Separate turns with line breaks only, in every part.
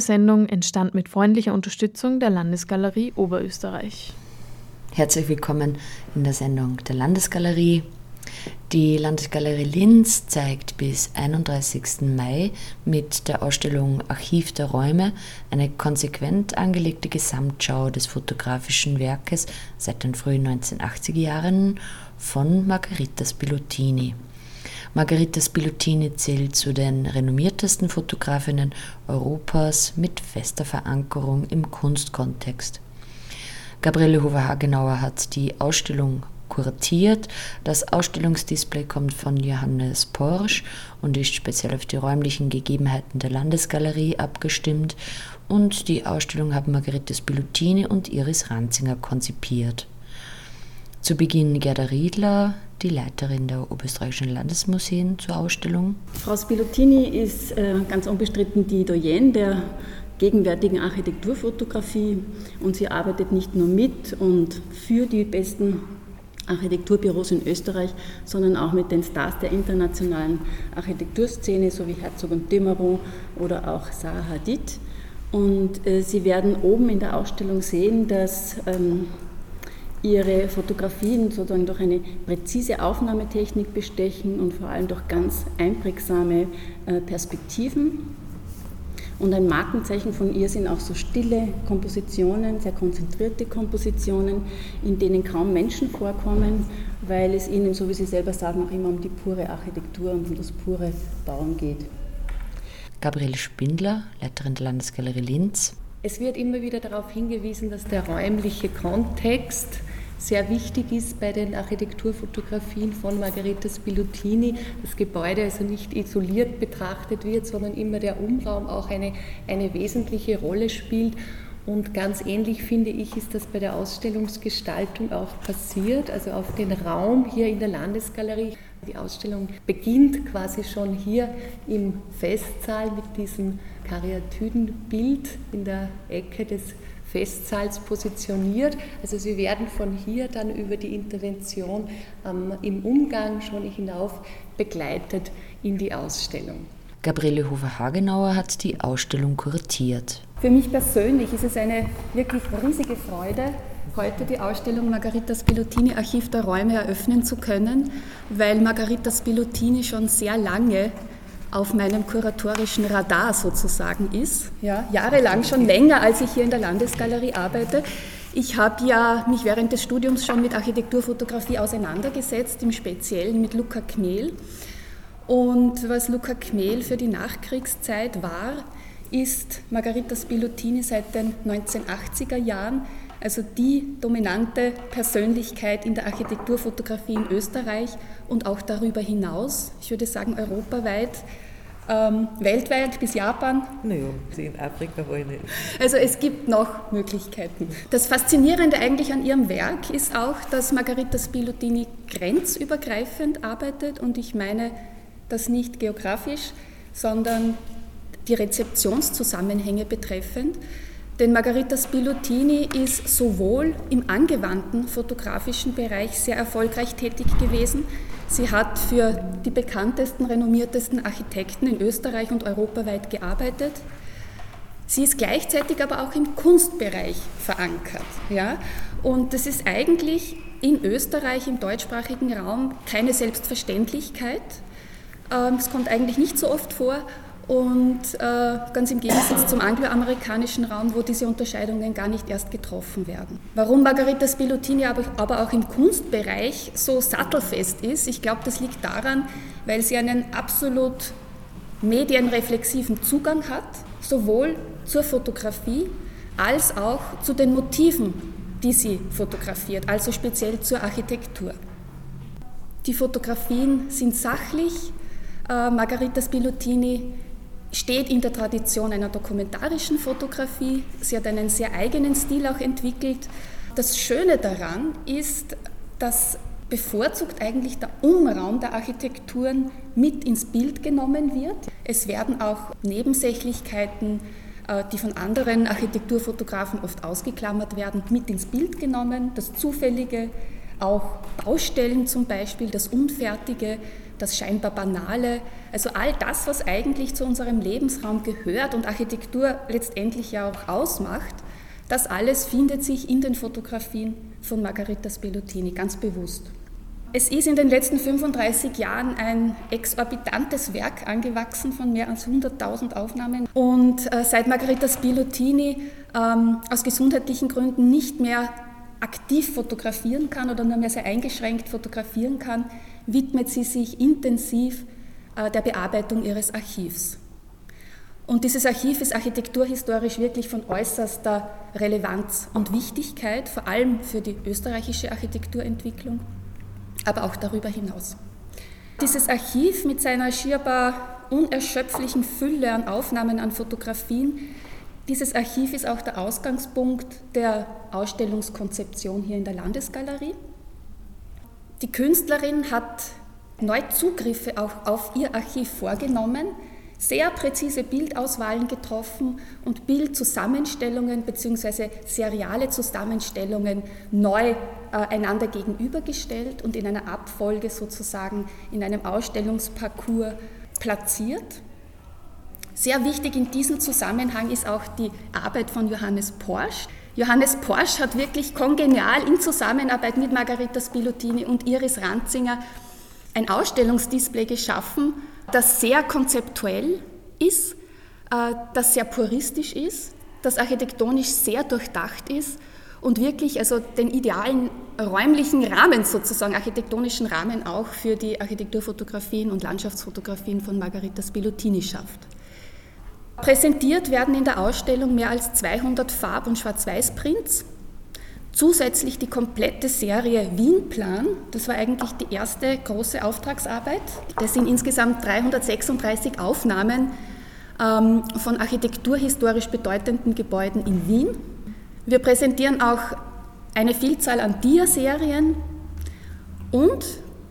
Sendung entstand mit freundlicher Unterstützung der Landesgalerie Oberösterreich.
Herzlich willkommen in der Sendung der Landesgalerie. Die Landesgalerie Linz zeigt bis 31. Mai mit der Ausstellung Archiv der Räume eine konsequent angelegte Gesamtschau des fotografischen Werkes seit den frühen 1980er Jahren von Margherita Spilotini. Margherita Spilotini zählt zu den renommiertesten Fotografinnen Europas mit fester Verankerung im Kunstkontext. Gabriele Hofer-Hagenauer hat die Ausstellung kuratiert. Das Ausstellungsdisplay kommt von Johannes Porsch und ist speziell auf die räumlichen Gegebenheiten der Landesgalerie abgestimmt. Und die Ausstellung haben Margherita Spilutini und Iris Ranzinger konzipiert. Zu Beginn Gerda Riedler, die Leiterin der Oberösterreichischen Landesmuseen zur Ausstellung.
Frau Spilotini ist äh, ganz unbestritten die Doyenne der gegenwärtigen Architekturfotografie und sie arbeitet nicht nur mit und für die besten Architekturbüros in Österreich, sondern auch mit den Stars der internationalen Architekturszene, so wie Herzog und Dümmerow oder auch Zaha Hadid. Und äh, Sie werden oben in der Ausstellung sehen, dass ähm, ihre Fotografien sozusagen durch eine präzise Aufnahmetechnik bestechen und vor allem durch ganz einprägsame äh, Perspektiven. Und ein Markenzeichen von ihr sind auch so stille Kompositionen, sehr konzentrierte Kompositionen, in denen kaum Menschen vorkommen, weil es ihnen, so wie sie selber sagen, auch immer um die pure Architektur und um das pure Bauen geht.
Gabriele Spindler, Leiterin der Landesgalerie Linz.
Es wird immer wieder darauf hingewiesen, dass der räumliche Kontext sehr wichtig ist bei den Architekturfotografien von Margherita Spilutini, das Gebäude also nicht isoliert betrachtet wird, sondern immer der Umraum auch eine, eine wesentliche Rolle spielt. Und ganz ähnlich finde ich, ist das bei der Ausstellungsgestaltung auch passiert, also auf den Raum hier in der Landesgalerie. Die Ausstellung beginnt quasi schon hier im Festsaal mit diesem Karyatiden-Bild in der Ecke des Festsaals positioniert. Also sie werden von hier dann über die Intervention ähm, im Umgang schon hinauf begleitet in die Ausstellung.
Gabriele Hofer-Hagenauer hat die Ausstellung kuratiert.
Für mich persönlich ist es eine wirklich riesige Freude, heute die Ausstellung Margarita Spilotini Archiv der Räume eröffnen zu können, weil Margarita Spilotini schon sehr lange auf meinem kuratorischen Radar sozusagen ist. Ja, jahrelang, schon länger, als ich hier in der Landesgalerie arbeite. Ich habe ja mich während des Studiums schon mit Architekturfotografie auseinandergesetzt, im Speziellen mit Luca Kmehl. Und was Luca Kmehl für die Nachkriegszeit war, ist Margarita Spilotini seit den 1980er Jahren also die dominante Persönlichkeit in der Architekturfotografie in Österreich und auch darüber hinaus, ich würde sagen europaweit, ähm, weltweit bis Japan?
Naja, in Afrika war ich nicht.
Also es gibt noch Möglichkeiten. Das Faszinierende eigentlich an ihrem Werk ist auch, dass Margarita Spilotini grenzübergreifend arbeitet und ich meine das nicht geografisch, sondern die Rezeptionszusammenhänge betreffend. Denn Margarita Spilotini ist sowohl im angewandten fotografischen Bereich sehr erfolgreich tätig gewesen. Sie hat für die bekanntesten, renommiertesten Architekten in Österreich und europaweit gearbeitet. Sie ist gleichzeitig aber auch im Kunstbereich verankert. Ja? Und das ist eigentlich in Österreich, im deutschsprachigen Raum, keine Selbstverständlichkeit. Ähm, es kommt eigentlich nicht so oft vor und äh, ganz im Gegensatz zum angloamerikanischen Raum, wo diese Unterscheidungen gar nicht erst getroffen werden. Warum Margarita Spilotini aber, aber auch im Kunstbereich so sattelfest ist, ich glaube, das liegt daran, weil sie einen absolut medienreflexiven Zugang hat, sowohl zur Fotografie als auch zu den Motiven, die sie fotografiert, also speziell zur Architektur. Die Fotografien sind sachlich. Äh, Margarita Spilotini steht in der Tradition einer dokumentarischen Fotografie. Sie hat einen sehr eigenen Stil auch entwickelt. Das Schöne daran ist, dass bevorzugt eigentlich der Umraum der Architekturen mit ins Bild genommen wird. Es werden auch Nebensächlichkeiten, äh, die von anderen Architekturfotografen oft ausgeklammert werden, mit ins Bild genommen. Das Zufällige, auch Baustellen zum Beispiel, das Unfertige das scheinbar Banale, also all das, was eigentlich zu unserem Lebensraum gehört und Architektur letztendlich ja auch ausmacht, das alles findet sich in den Fotografien von Margarita Spelotini ganz bewusst. Es ist in den letzten 35 Jahren ein exorbitantes Werk angewachsen von mehr als 100.000 Aufnahmen. Und äh, seit Margarita Spilotini ähm, aus gesundheitlichen Gründen nicht mehr aktiv fotografieren kann oder nur mehr sehr eingeschränkt fotografieren kann, widmet sie sich intensiv äh, der Bearbeitung ihres Archivs. Und dieses Archiv ist architekturhistorisch wirklich von äußerster Relevanz und Wichtigkeit, vor allem für die österreichische Architekturentwicklung, aber auch darüber hinaus. Dieses Archiv mit seiner schierbar unerschöpflichen Fülle an Aufnahmen, an Fotografien, dieses Archiv ist auch der Ausgangspunkt der Ausstellungskonzeption hier in der Landesgalerie. Die Künstlerin hat neu Zugriffe auch auf ihr Archiv vorgenommen, sehr präzise Bildauswahlen getroffen und Bildzusammenstellungen bzw. seriale Zusammenstellungen neu äh, einander gegenübergestellt und in einer Abfolge sozusagen in einem Ausstellungsparcours platziert. Sehr wichtig in diesem Zusammenhang ist auch die Arbeit von Johannes Porsch. Johannes Porsch hat wirklich kongenial in Zusammenarbeit mit Margarita Spilotini und Iris Ranzinger ein Ausstellungsdisplay geschaffen, das sehr konzeptuell ist, äh, das sehr puristisch ist, das architektonisch sehr durchdacht ist und wirklich also den idealen räumlichen Rahmen sozusagen, architektonischen Rahmen auch für die Architekturfotografien und Landschaftsfotografien von Margarita Spilotini schafft. Präsentiert werden in der Ausstellung mehr als 200 Farb- und Schwarz-Weiß-Prints Zusätzlich die komplette Serie Wienplan, das war eigentlich die erste große Auftragsarbeit. Das sind insgesamt 336 Aufnahmen ähm, von architekturhistorisch bedeutenden Gebäuden in Wien. Wir präsentieren auch eine Vielzahl an Dia-Serien und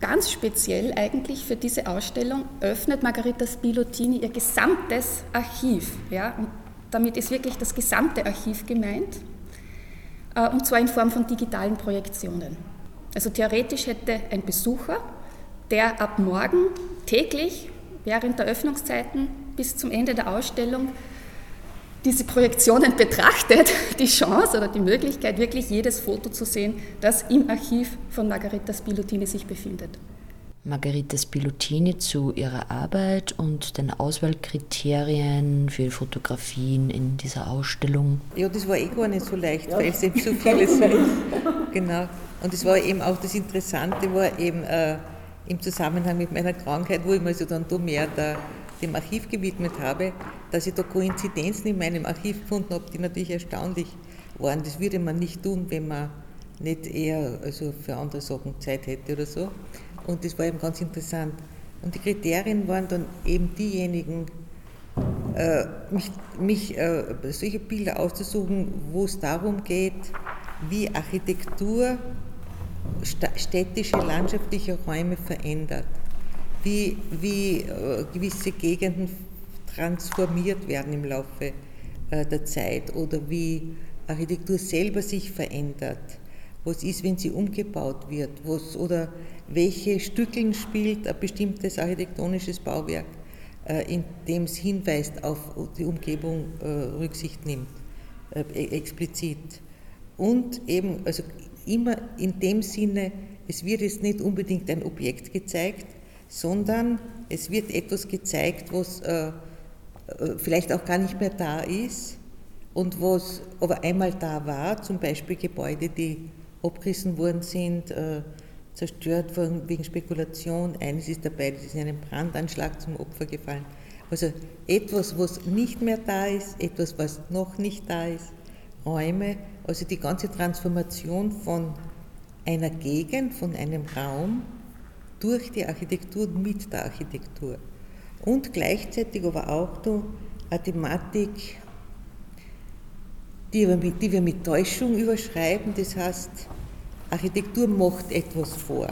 ganz speziell eigentlich für diese Ausstellung öffnet Margarita Spilotini ihr gesamtes Archiv. Ja? Und damit ist wirklich das gesamte Archiv gemeint. Äh, und zwar in Form von digitalen Projektionen. Also theoretisch hätte ein Besucher, der ab morgen täglich während der Öffnungszeiten bis zum Ende der Ausstellung diese Projektionen betrachtet, die Chance oder die Möglichkeit, wirklich jedes Foto zu sehen, das im Archiv von Margarita Spilotini sich befindet.
Margarita Spilotini zu ihrer Arbeit und den Auswahlkriterien für Fotografien in dieser Ausstellung.
Ja, das war eh gar nicht so leicht, weil es eben so viele sind. Genau. Und es war eben auch das Interessante, war eben äh, im Zusammenhang mit meiner Krankheit, wo ich mich also dann da mehr der, dem Archiv gewidmet habe, dass ich da Koinzidenzen in meinem Archiv gefunden habe, die natürlich erstaunlich waren. Das würde man nicht tun, wenn man nicht eher also für andere Sachen Zeit hätte oder so. Und das war eben ganz interessant. Und die Kriterien waren dann eben diejenigen, äh, mich, mich äh, solche Bilder auszusuchen, wo es darum geht, wie Architektur städtische, landschaftliche Räume verändert, wie, wie äh, gewisse Gegenden transformiert werden im Laufe äh, der Zeit oder wie Architektur selber sich verändert was ist, wenn sie umgebaut wird, was, oder welche Stückeln spielt ein bestimmtes architektonisches Bauwerk, äh, in dem es hinweist auf die Umgebung, äh, Rücksicht nimmt, e-, explizit. Und eben, also immer in dem Sinne, es wird jetzt nicht unbedingt ein Objekt gezeigt, sondern es wird etwas gezeigt, was vielleicht auch gar nicht mehr da ist und was aber einmal da war, zum Beispiel Gebäude, die abgerissen worden sind, äh, zerstört worden wegen Spekulation. Eines ist dabei, das ist in einem Brandanschlag zum Opfer gefallen. Also etwas, was nicht mehr da ist, etwas, was noch nicht da ist, Räume, also die ganze Transformation von einer Gegend, von einem Raum durch die Architektur, mit der Architektur. Und gleichzeitig aber auch eine Thematik, die wir, mit, die wir mit Täuschung überschreiben. Das heißt, Architektur macht etwas vor.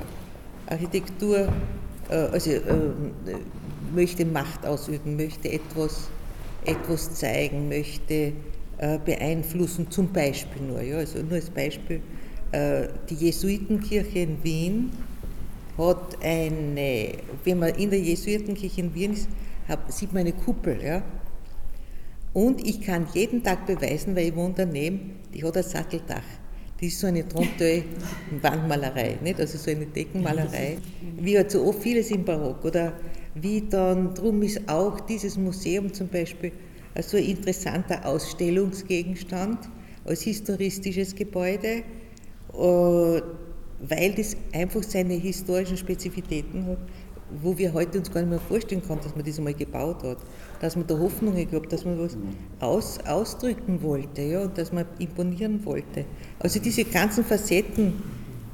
Architektur äh, also, äh, möchte Macht ausüben, möchte etwas, etwas zeigen, möchte äh, beeinflussen, zum Beispiel nur. Ja, also nur als Beispiel, die Jesuitenkirche in Wien hat eine, wenn man in der Jesuitenkirche in Wien ist, sieht man eine Kuppel. Ja? Und ich kann jeden Tag beweisen, weil ich wohne daneben, die hat ein Satteldach. Die ist so eine Tronteuil-Wandmalerei, nicht? also so eine Deckenmalerei, wie halt so oft vieles im Barock. Oder wie dann, drum ist auch dieses Museum zum Beispiel so ein interessanter Ausstellungsgegenstand als historistisches Gebäude, äh, weil das einfach seine historischen Spezifitäten hat, wo wir heute uns gar nicht mehr vorstellen können, dass man das einmal gebaut hat, dass man da Hoffnungen gehabt, dass man was aus, ausdrücken wollte ja, und dass man imponieren wollte. Also diese ganzen Facetten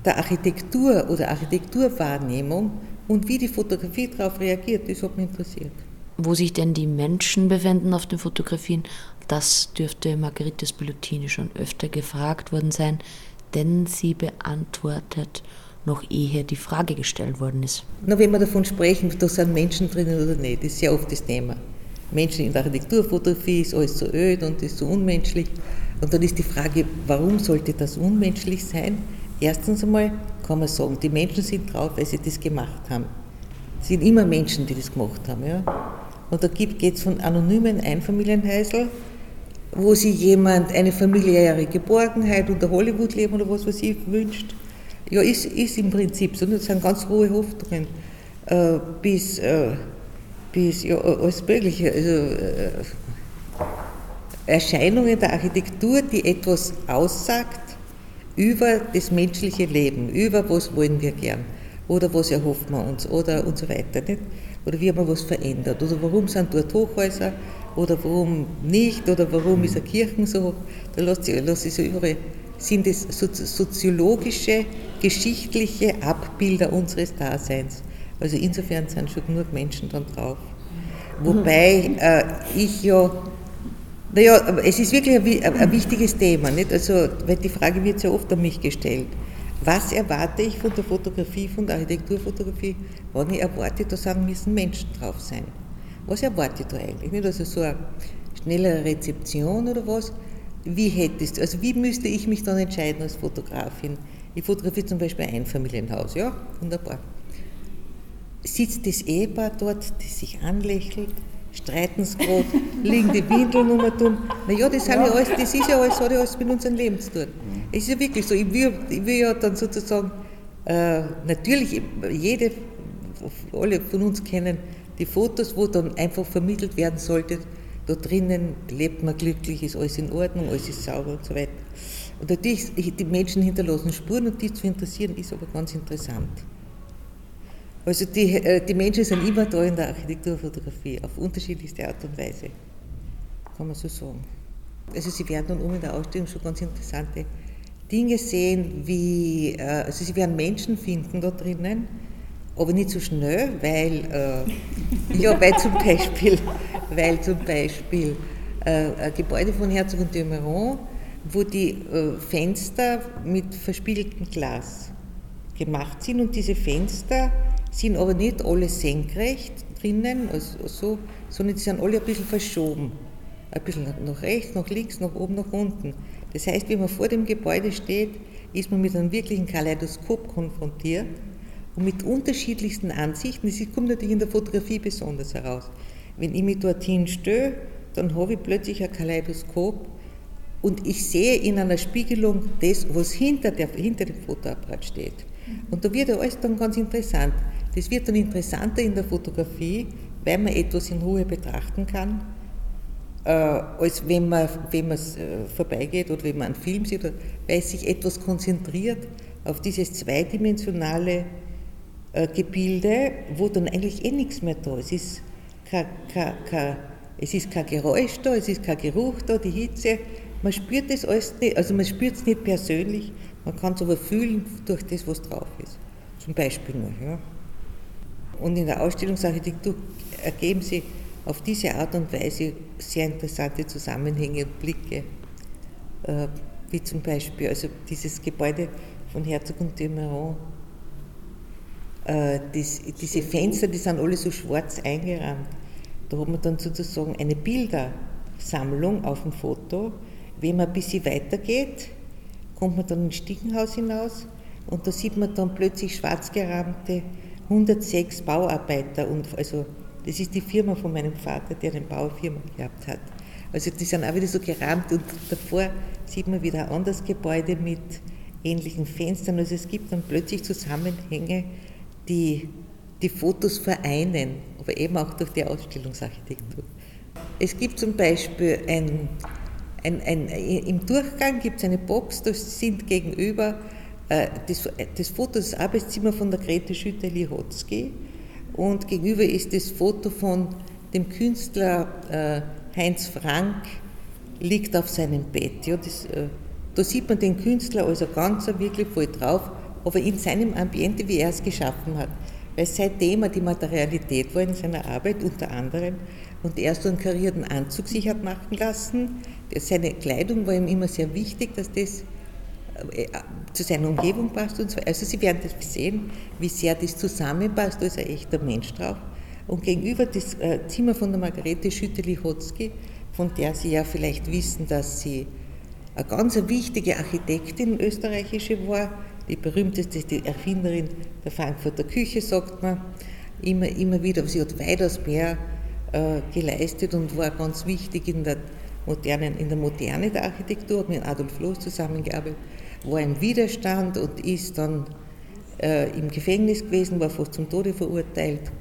der Architektur oder Architekturwahrnehmung und wie die Fotografie darauf reagiert, das hat mich interessiert.
Wo sich denn die Menschen befinden auf den Fotografien, das dürfte Margarete Spilotini schon öfter gefragt worden sein, denn sie beantwortet noch ehe die Frage gestellt worden ist.
Na, wenn wir davon sprechen, da sind Menschen drinnen oder nicht, das ist sehr oft das Thema. Menschen in der Architekturfotografie ist alles so öd und ist so unmenschlich. Und dann ist die Frage, warum sollte das unmenschlich sein? Erstens einmal kann man sagen, die Menschen sind drauf, weil sie das gemacht haben. Es sind immer Menschen, die das gemacht haben. Ja? Und da geht es von anonymen Einfamilienhäusl, wo sich jemand eine familiäre Geborgenheit unter Hollywood-Leben oder was weiß ich wünscht, ja, ist, ist im Prinzip so. Das sind ganz hohe Hoffnungen. Äh, bis, äh, bis ja, alles Mögliche. Also, äh, Erscheinungen der Architektur, die etwas aussagt über das menschliche Leben, über was wollen wir gern oder was erhoffen wir uns oder und so weiter. Nicht? Oder wie haben wir was verändert oder warum sind dort Hochhäuser oder warum nicht oder warum ist eine Kirche so. Da lässt sich, lässt sich so überall sind es soziologische, geschichtliche Abbilder unseres Daseins. Also insofern sind schon genug Menschen dann drauf. Wobei äh, ich ja, naja, es ist wirklich ein, ein, wichtiges Thema, nicht? Also, weil die Frage wird sehr oft an mich gestellt. Was erwarte ich von der Fotografie, von der Architekturfotografie, wenn ich erwarte, da sagen müssen Menschen drauf sein? Was erwarte ich da eigentlich? Nicht? Also so eine schnellere Rezeption oder was? wie hättest du, also wie müsste ich mich dann entscheiden als Fotografin? Ich fotografiere zum Beispiel ein Familienhaus, ja, wunderbar. Sitzt das Ehepaar dort, das sich anlächelt, streiten sie gerade, liegen die Windeln um und um. Naja, das, ja. Ja alles, das ist ja alles, hat ja alles mit unserem Leben zu tun. Es ist ja wirklich so, ich will, ich will ja dann sozusagen, äh, natürlich, jede, alle von uns kennen die Fotos, wo dann einfach vermittelt werden sollte, da drinnen lebt man glücklich, ist alles in Ordnung, alles ist sauber und so weiter. Und natürlich, die Menschen hinterlassen Spuren und die zu interessieren, ist aber ganz interessant. Also die, äh, die Menschen sind immer da in der Architekturfotografie, auf unterschiedlichste Art und Weise, kann man so sagen. Also Sie werden dann um in der Ausstellung schon ganz interessante Dinge sehen, wie, äh, also Sie werden Menschen finden da drinnen, aber nicht so schnell, weil, äh, ja, weil zum Beispiel, weil zum Beispiel äh, ein Gebäude von Herzog und de wo die äh, Fenster mit verspiegeltem Glas gemacht sind und diese Fenster sind aber nicht alle senkrecht drinnen, also so, sondern die sind alle ein bisschen verschoben. Ein bisschen nach rechts, nach links, nach oben, nach unten. Das heißt, wenn man vor dem Gebäude steht, ist man mit einem wirklichen Kaleidoskop konfrontiert und mit unterschiedlichsten Ansichten. Das kommt natürlich in der Fotografie besonders heraus. Wenn ich mich dorthin störe, dann habe ich plötzlich ein Kaleidoskop und ich sehe in einer Spiegelung das, was hinter, der, hinter dem Fotoapparat steht. Und da wird ja alles dann ganz interessant. Das wird dann interessanter in der Fotografie, weil man etwas in Ruhe betrachten kann, äh, als wenn man, wenn man äh, vorbeigeht oder wenn man einen Film sieht, oder, weil sich etwas konzentriert auf dieses zweidimensionale äh, Gebilde, wo dann eigentlich eh nichts mehr da ist. Es ist kein, kein, kein, es ist kein Geräusch da, es ist kein Geruch da, die Hitze. Man spürt das alles nicht, also man spürt es nicht persönlich, man kann es aber fühlen durch das, was drauf ist. Zum Beispiel nur. Ja. Und in der Ausstellungsarchitektur ergeben sich auf diese Art und Weise sehr interessante Zusammenhänge und Blicke. Äh, wie zum Beispiel also dieses Gebäude von Herzog und de äh, das, diese Fenster, die sind alle so schwarz eingerahmt. Da hat man dann sozusagen eine Bildersammlung auf dem Foto. Wenn man ein bisschen weitergeht, kommt man dann ins Stickenhaus hinaus Und da sieht man dann plötzlich schwarz gerahmte 106 Bauarbeiter. Und also, das ist die Firma von meinem Vater, der eine Baufirma gehabt hat. Also die sind auch wieder so gerahmt und davor sieht man wieder ein anderes Gebäude mit ähnlichen Fenstern. Also es gibt dann plötzlich Zusammenhänge, die die Fotos vereinen, aber eben auch durch die Ausstellungsarchitektur. Es gibt zum Beispiel ein, ein, ein im Durchgang gibt es eine Box, da sind gegenüber äh, das, das Foto des Arbeitszimmers von der Grete Schütter-Lihotzky und gegenüber ist das Foto von dem Künstler äh, Heinz Frank liegt auf seinem Bett. Ja, das, äh, da sieht man den Künstler also ganz wirklich voll drauf, aber in seinem Ambiente, wie er es geschaffen hat. Weil sein Thema die Materialität war in seiner Arbeit unter anderem und er so einen karierten Anzug sich hat machen lassen. Seine Kleidung war ihm immer sehr wichtig, dass das äh, zu seiner Umgebung passt und so. Also Sie werden das sehen, wie sehr das zusammenpasst, da ist ein echter Mensch drauf. Und gegenüber das äh, Zimmer von der Margarete Schütte-Lichotzky, von der Sie ja vielleicht wissen, dass sie eine ganz wichtige Architektin österreichische war, die berühmteste, die Erfinderin der Frankfurter Küche, sagt man. Immer, immer wieder. Sie hat weitaus mehr äh, geleistet und war ganz wichtig in der modernen, in der Moderne der Architektur, hat mit Adolf Loos zusammengearbeitet, war im Widerstand und ist dann äh, im Gefängnis gewesen, war fast zum Tode verurteilt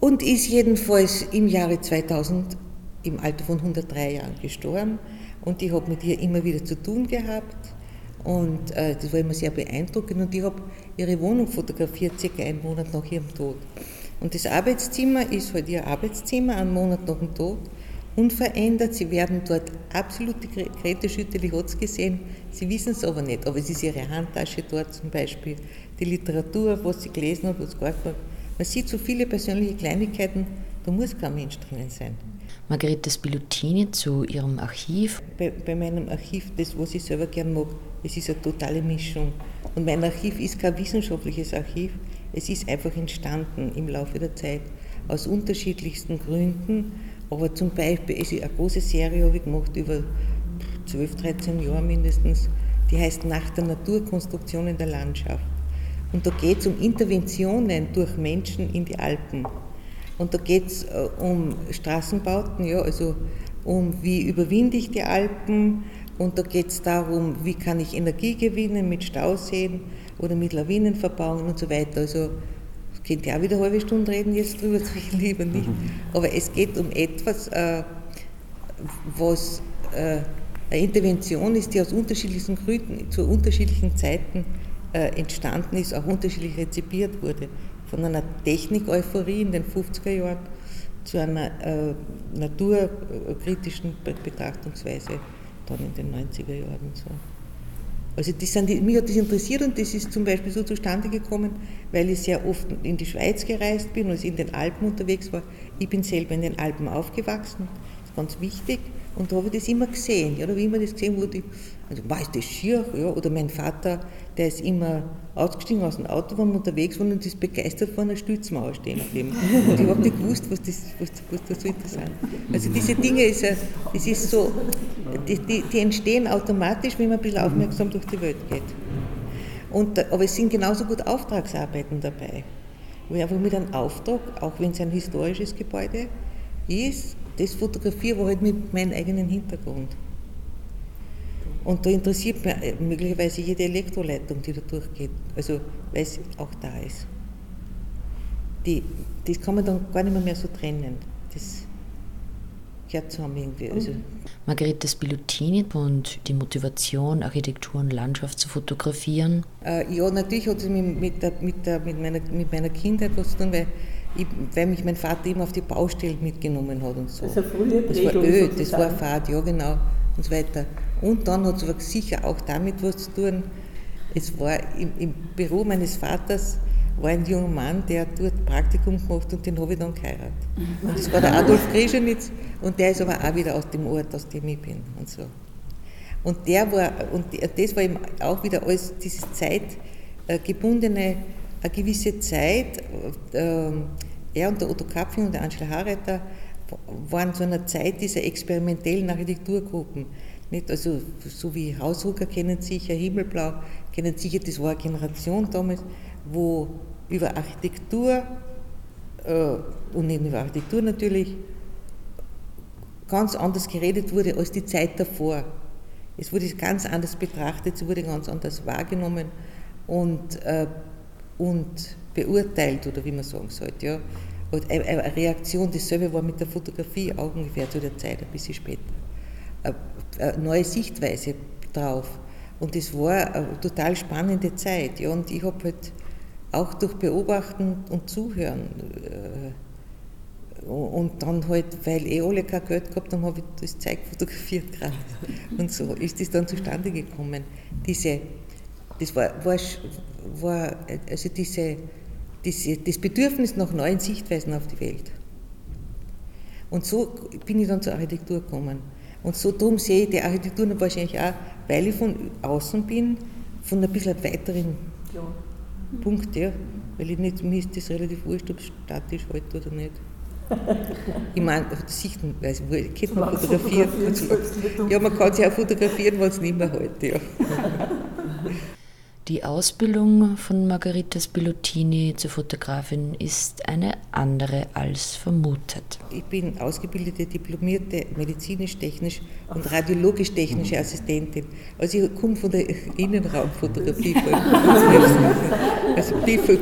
und ist jedenfalls im Jahre 2000 im Alter von 103 Jahren gestorben. Und ich habe mit ihr immer wieder zu tun gehabt und äh, das war immer sehr beeindruckend und ich habe ihre Wohnung fotografiert, circa einen Monat nach ihrem Tod. Und das Arbeitszimmer ist halt ihr Arbeitszimmer, einen Monat nach dem Tod, unverändert. Sie werden dort absolute Grete Schütte-Lihotzky sehen. Sie wissen es aber nicht, aber es ist ihre Handtasche dort zum Beispiel, die Literatur, was sie gelesen hat, was gar nicht. Man sieht so viele persönliche Kleinigkeiten, da muss kein Mensch drinnen sein.
Margarete Spilutini zu ihrem Archiv.
Bei, bei, meinem Archiv, das, was ich selber gern mag, es ist eine totale Mischung. Und mein Archiv ist kein wissenschaftliches Archiv, es ist einfach entstanden im Laufe der Zeit aus unterschiedlichsten Gründen. Aber zum Beispiel, ist eine große Serie habe ich gemacht über 12, 13 Jahre mindestens, die heißt Nach der Naturkonstruktion in der Landschaft. Und da geht es um Interventionen durch Menschen in die Alpen. Und da geht es äh, um Straßenbauten, ja, also um wie überwinde ich die Alpen. Und da geht es darum, wie kann ich Energie gewinnen mit Stauseen oder mit Lawinenverbauungen und so weiter. Also das könnt ihr auch wieder eine halbe Stunde reden jetzt drüber, das ich lieber nicht. Aber es geht um etwas, äh, was äh, eine Intervention ist, die aus unterschiedlichen Gründen zu unterschiedlichen Zeiten entstanden ist, auch unterschiedlich rezipiert wurde von einer Technik-Euphorie in den 50er Jahren zu einer äh, naturkritischen Betrachtungsweise dann in den 90er Jahren so. Also das sind die, mich hat das interessiert und das ist zum Beispiel so zustande gekommen, weil ich sehr oft in die Schweiz gereist bin und in den Alpen unterwegs war. Ich bin selber in den Alpen aufgewachsen, das ist ganz wichtig. Und da habe ich das immer gesehen. Habe ich immer das gesehen, die, also war ist das schier? Ja, oder mein Vater, der ist immer ausgestiegen aus dem Auto, wir unterwegs waren und ist begeistert vor einer Stützmauer stehen geblieben. Und ich habe nicht gewusst, was das, was, was das so interessant ist. Also diese Dinge, ist, es ist so, die, die, die, entstehen automatisch, wenn man ein bisschen aufmerksam durch die Welt geht. Und, aber es sind genauso gut Auftragsarbeiten dabei. Wo ich einfach mit einem Auftrag, auch wenn es ein historisches Gebäude ist, das fotografiere, aber halt mit meinem eigenen Hintergrund. Und da interessiert mich äh, möglicherweise jede Elektroleitung, die da durchgeht, also weil es auch da ist. Die, das kann man dann gar nicht mehr, mehr so trennen. Das gehört zusammen irgendwie. Also.
Margarete Spilutini und die Motivation, Architektur und Landschaft zu fotografieren?
Äh, ja, natürlich hat es mit, mit, der, mit, der, mit, meiner, mit meiner Kindheit was zu tun, weil ich, weil mich mein Vater immer auf die Baustellen mitgenommen hat und so.
Das, ist eine
das war öd, das war Fahrt, ja genau und so weiter. Und dann hat es sicher auch damit was zu tun, es war im, im Büro meines Vaters war ein junger Mann, der dort Praktikum gemacht und den habe ich dann geheiratet. Und das war der Adolf Grischenitz und der ist aber auch wieder aus dem Ort, aus dem ich bin und so. Und der war, und das war eben auch wieder alles diese zeitgebundene, eine gewisse Zeit, äh, er und der Otto Kapfing und der Angela Harreiter waren zu einer Zeit dieser experimentellen Architekturgruppen. Nicht? Also so wie Hausrucker kennen sicher, Himmelblau kennen sicher, das war eine Generation damals, wo über Architektur äh, und nicht über Architektur natürlich ganz anders geredet wurde als die Zeit davor. Es wurde ganz anders betrachtet, es wurde ganz anders wahrgenommen und, äh, und beurteilt, oder wie man sagen sollte. Ja. Und eine Reaktion, dasselbe war mit der Fotografie auch ungefähr zu der Zeit, ein bisschen später. Eine neue Sichtweise drauf. Und das war eine total spannende Zeit. Ja. Und ich habe halt auch durch Beobachten und Zuhören äh, und dann halt, weil eh alle kein Geld gehabt haben, habe ich das Zeug fotografiert gerade. Und so ist das dann zustande gekommen. Diese, das war, war, war also diese, diese, das Bedürfnis nach neuen Sichtweisen auf die Welt. Und so bin ich dann zur Architektur gekommen. Und so darum sehe ich die Architektur wahrscheinlich auch, weil ich von außen bin, von ein bisschen weiteren ja. Punkt, ja. Weil ich nicht, mir ist das relativ wurscht, ob es statisch halt oder nicht. Ich meine, Sichtenweise, könnte man fotografieren. Ja, man kann sich auch fotografieren, wenn es nicht mehr hält, ja.
Die Ausbildung von Margarita Spilotini zur Fotografin ist eine andere als vermutet.
Ich bin ausgebildete, diplomierte medizinisch-technisch und radiologisch-technische Assistentin. Also ich komme von der Innenraumfotografie, also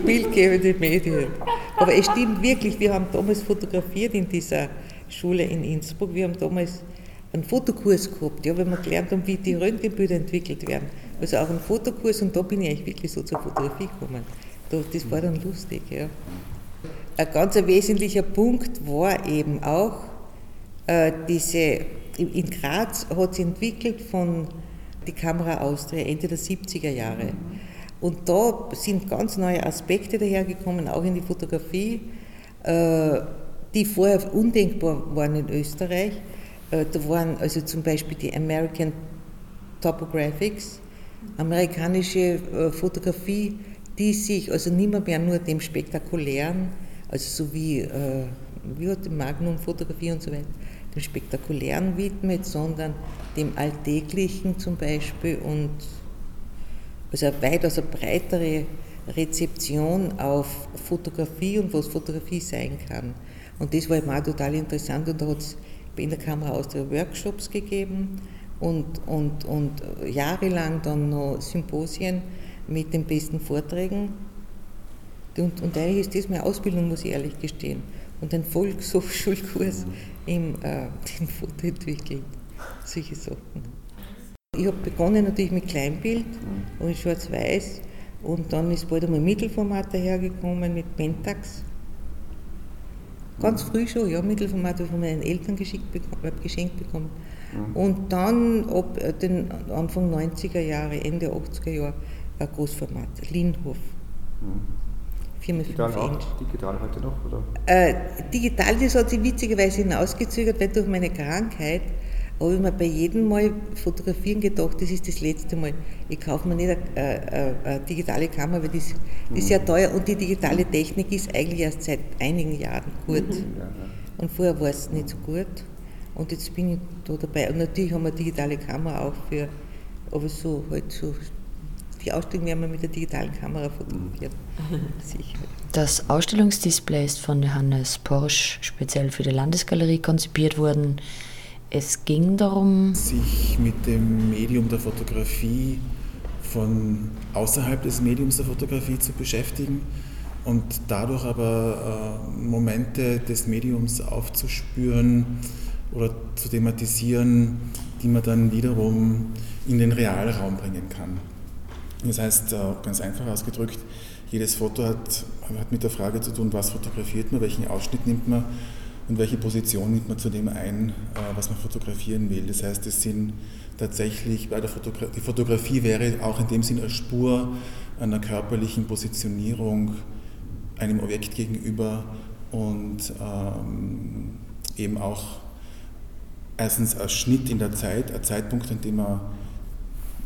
bildgebende Medien. Aber es stimmt wirklich, wir haben damals fotografiert in dieser Schule in Innsbruck. Wir haben damals einen Fotokurs gehabt, ja, weil wir gelernt haben, wie die Röntgenbilder entwickelt werden. Also auch einen Fotokurs und da bin ich eigentlich wirklich so zur Fotografie gekommen. Das war dann lustig. Ja. Ein ganz wesentlicher Punkt war eben auch äh, diese, in Graz hat sich entwickelt von die Kamera Austria Ende der 70er Jahre. Und da sind ganz neue Aspekte dahergekommen, auch in die Fotografie, äh, die vorher undenkbar waren in Österreich. Äh, da waren also zum Beispiel die American Topographics, amerikanische äh, Fotografie, die sich also nicht mehr nur dem Spektakulären, also so wie, äh, wie die Magnum-Fotografie und so weiter, dem Spektakulären widmet, sondern dem Alltäglichen zum Beispiel und also eine weitaus eine breitere Rezeption auf Fotografie und was Fotografie sein kann. Und das war eben auch total interessant und da hat es in der Kamera aus der Workshops gegeben und, und, und jahrelang dann noch Symposien mit den besten Vorträgen. Und, und eigentlich ist das meine Ausbildung, muss ich ehrlich gestehen. Und ein Volkshochschulkurs im, äh, im Foto entwickeln, solche Sachen. Ich habe begonnen natürlich mit Kleinbild und in Schwarz-Weiß und dann ist bald einmal Mittelformat dahergekommen mit Pentax. Ganz früh schon, ja, Mittelformat habe ich von meinen Eltern geschickt, bekommen, geschenkt bekommen. Mhm. Und dann ab äh, den Anfang 90er Jahre, Ende 80er Jahre, ein Großformat, Lindhof. Mhm.
4 x 5 Inch. Digital heute noch? Oder?
Äh, digital, das hat sich witzigerweise hinausgezögert, weil durch meine Krankheit habe ich mir bei jedem Mal fotografieren gedacht, das ist das letzte Mal. Ich kaufe mir nicht eine, eine, eine digitale Kamera, weil das, das, ist sehr mhm. teuer und die digitale Technik ist eigentlich erst seit einigen Jahren gut. Und vorher war es nicht so gut. Und jetzt bin ich da dabei. Und natürlich haben wir eine digitale Kamera auch für, aber so halt so, die Ausstellung werden wir mit der digitalen Kamera fotografieren.
Sicher. Das Ausstellungsdisplay ist von Johannes Porsch speziell für die Landesgalerie konzipiert worden. Es ging darum,
sich mit dem Medium der Fotografie von außerhalb des Mediums der Fotografie zu beschäftigen und dadurch aber äh, Momente des Mediums aufzuspüren, oder zu thematisieren, die man dann wiederum in den Realraum bringen kann. Das heißt, äh, ganz einfach ausgedrückt, jedes Foto hat, hat mit der Frage zu tun, was fotografiert man, welchen Ausschnitt nimmt man und welche Position nimmt man zu dem ein, äh, was man fotografieren will. Das heißt, es sind tatsächlich, bei der Fotogra die Fotografie wäre auch in dem Sinne eine Spur einer körperlichen Positionierung einem Objekt gegenüber und ähm, eben auch erstens ein Schnitt in der Zeit, ein Zeitpunkt, an dem er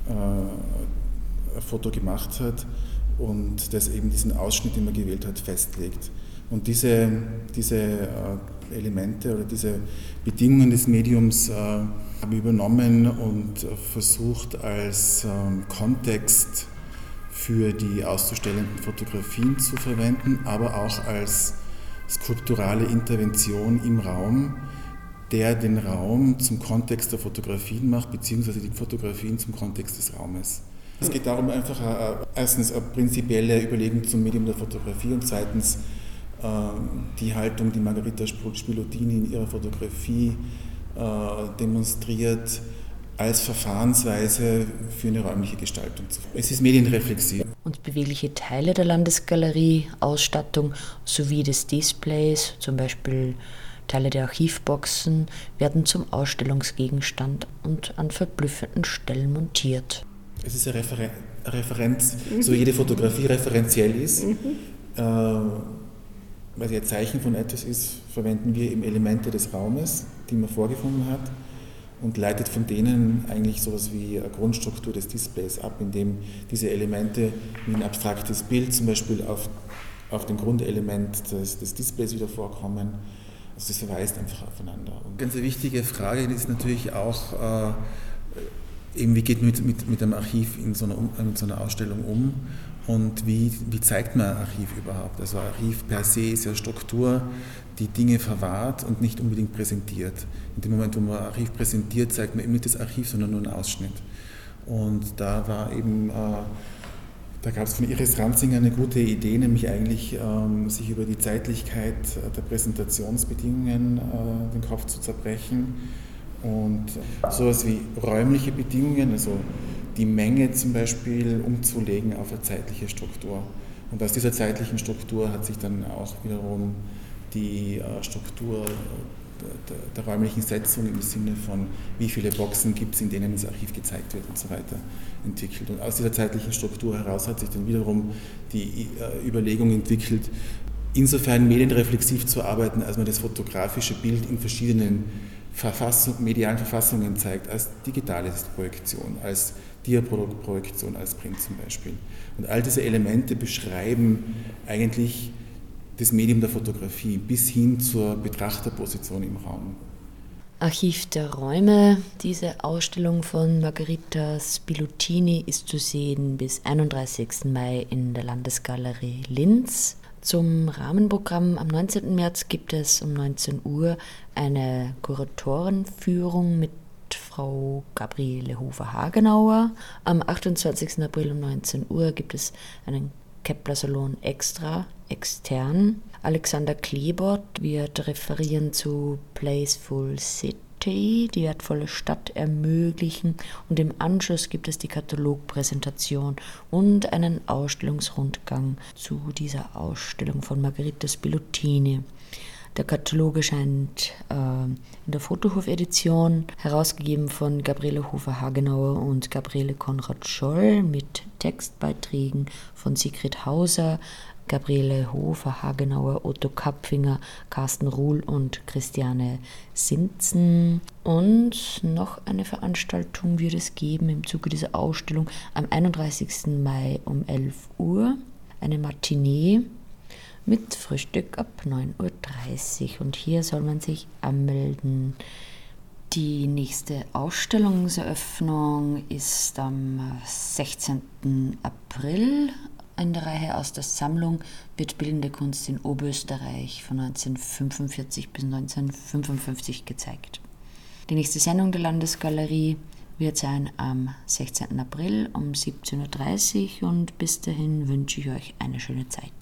äh, ein Foto gemacht hat und das eben diesen Ausschnitt, den man gewählt hat, festlegt. Und diese, diese äh, Elemente oder diese Bedingungen des Mediums äh, habe ich übernommen und versucht als ähm, Kontext für die auszustellenden Fotografien zu verwenden, aber auch als skulpturale Intervention im Raum, der den Raum zum Kontext der Fotografien macht, beziehungsweise die Fotografien zum Kontext des Raumes. Es geht darum, einfach äh, erstens eine prinzipielle Überlegung zum Medium der Fotografie und zweitens äh, die Haltung, die Margarita Spilotini in ihrer Fotografie äh, demonstriert, als Verfahrensweise für eine räumliche Gestaltung Es ist medienreflexiv.
Und bewegliche Teile der Landesgalerie, Ausstattung sowie des Displays, zum Beispiel Teile der Archivboxen, werden zum Ausstellungsgegenstand und an verblüffenden Stellen montiert.
Es ist eine Referen Referenz, mhm. so jede Fotografie referenziell ist. Mhm. Äh, weil sie ein Zeichen von etwas ist, verwenden wir eben Elemente des Raumes, die man vorgefunden hat und leitet von denen eigentlich sowas wie eine Grundstruktur des Displays ab, indem diese Elemente wie ein abstraktes Bild zum Beispiel auf, auf dem Grundelement des, des Displays wieder vorkommen. Also das verweist einfach aufeinander. Und ganz eine wichtige Frage ist natürlich auch, äh, eben wie geht man mit, mit, mit einem Archiv in so, einer, in so einer Ausstellung um und wie, wie zeigt man ein Archiv überhaupt? Also Archiv per se ist ja Struktur, die Dinge verwahrt und nicht unbedingt präsentiert. In dem Moment, wo man Archiv präsentiert, zeigt man eben nicht das Archiv, sondern nur einen Ausschnitt. Und da war eben, äh, da gab es von Iris Ranzinger eine gute Idee, nämlich eigentlich ähm, sich über die Zeitlichkeit der Präsentationsbedingungen äh, den Kopf zu zerbrechen und sowas wie räumliche Bedingungen, also die Menge zum Beispiel umzulegen auf eine zeitliche Struktur. Und aus dieser zeitlichen Struktur hat sich dann auch wiederum die äh, Struktur der, der, räumlichen Setzung im Sinne von, wie viele Boxen gibt es, in denen das Archiv gezeigt wird und so weiter entwickelt. Und aus dieser zeitlichen Struktur heraus hat sich dann wiederum die äh, Überlegung entwickelt, insofern medienreflexiv zu arbeiten, als man das fotografische Bild in verschiedenen Verfassung, medialen Verfassungen zeigt, als digitale Projektion, als Diaprojektion, als Print zum Beispiel. Und all diese Elemente beschreiben eigentlich das Medium der Fotografie bis hin zur Betrachterposition im Raum.
Archiv der Räume. Diese Ausstellung von Margherita Spilutini ist zu sehen bis 31. Mai in der Landesgalerie Linz. Zum Rahmenprogramm am 19. März gibt es um 19 Uhr eine Kuratorenführung mit Frau Gabriele Hofer-Hagenauer. Am 28. April um 19 Uhr gibt es einen Kepler Salon extra, extern. Alexander Klebert wird referieren zu Placeful City, die wertvolle Stadt ermöglichen. Und im Anschluss gibt es die Katalogpräsentation und einen Ausstellungsrundgang zu dieser Ausstellung von Margherita Spilutini. Der Katalog erscheint äh, in der Fotohof-Edition, herausgegeben von Gabriele Hofer-Hagenauer und Gabriele Konrad-Scholl mit Textbeiträgen von Sigrid Hauser, Gabriele Hofer, Hagenauer, Otto Kapfinger, Carsten Ruhl und Christiane Sinzen. Und noch eine Veranstaltung wird es geben im Zuge dieser Ausstellung am 31. Mai um 11 Uhr. Eine Matinee mit Frühstück ab 9.30 Uhr. Und hier soll man sich anmelden. Die nächste Ausstellungseröffnung ist am 16. April. In der Reihe aus der Sammlung wird Bildende Kunst in Oberösterreich von 1945 bis 1955 gezeigt. Die nächste Sendung der Landesgalerie wird sein am 16. April um 17.30 Uhr und bis dahin wünsche ich euch eine schöne Zeit.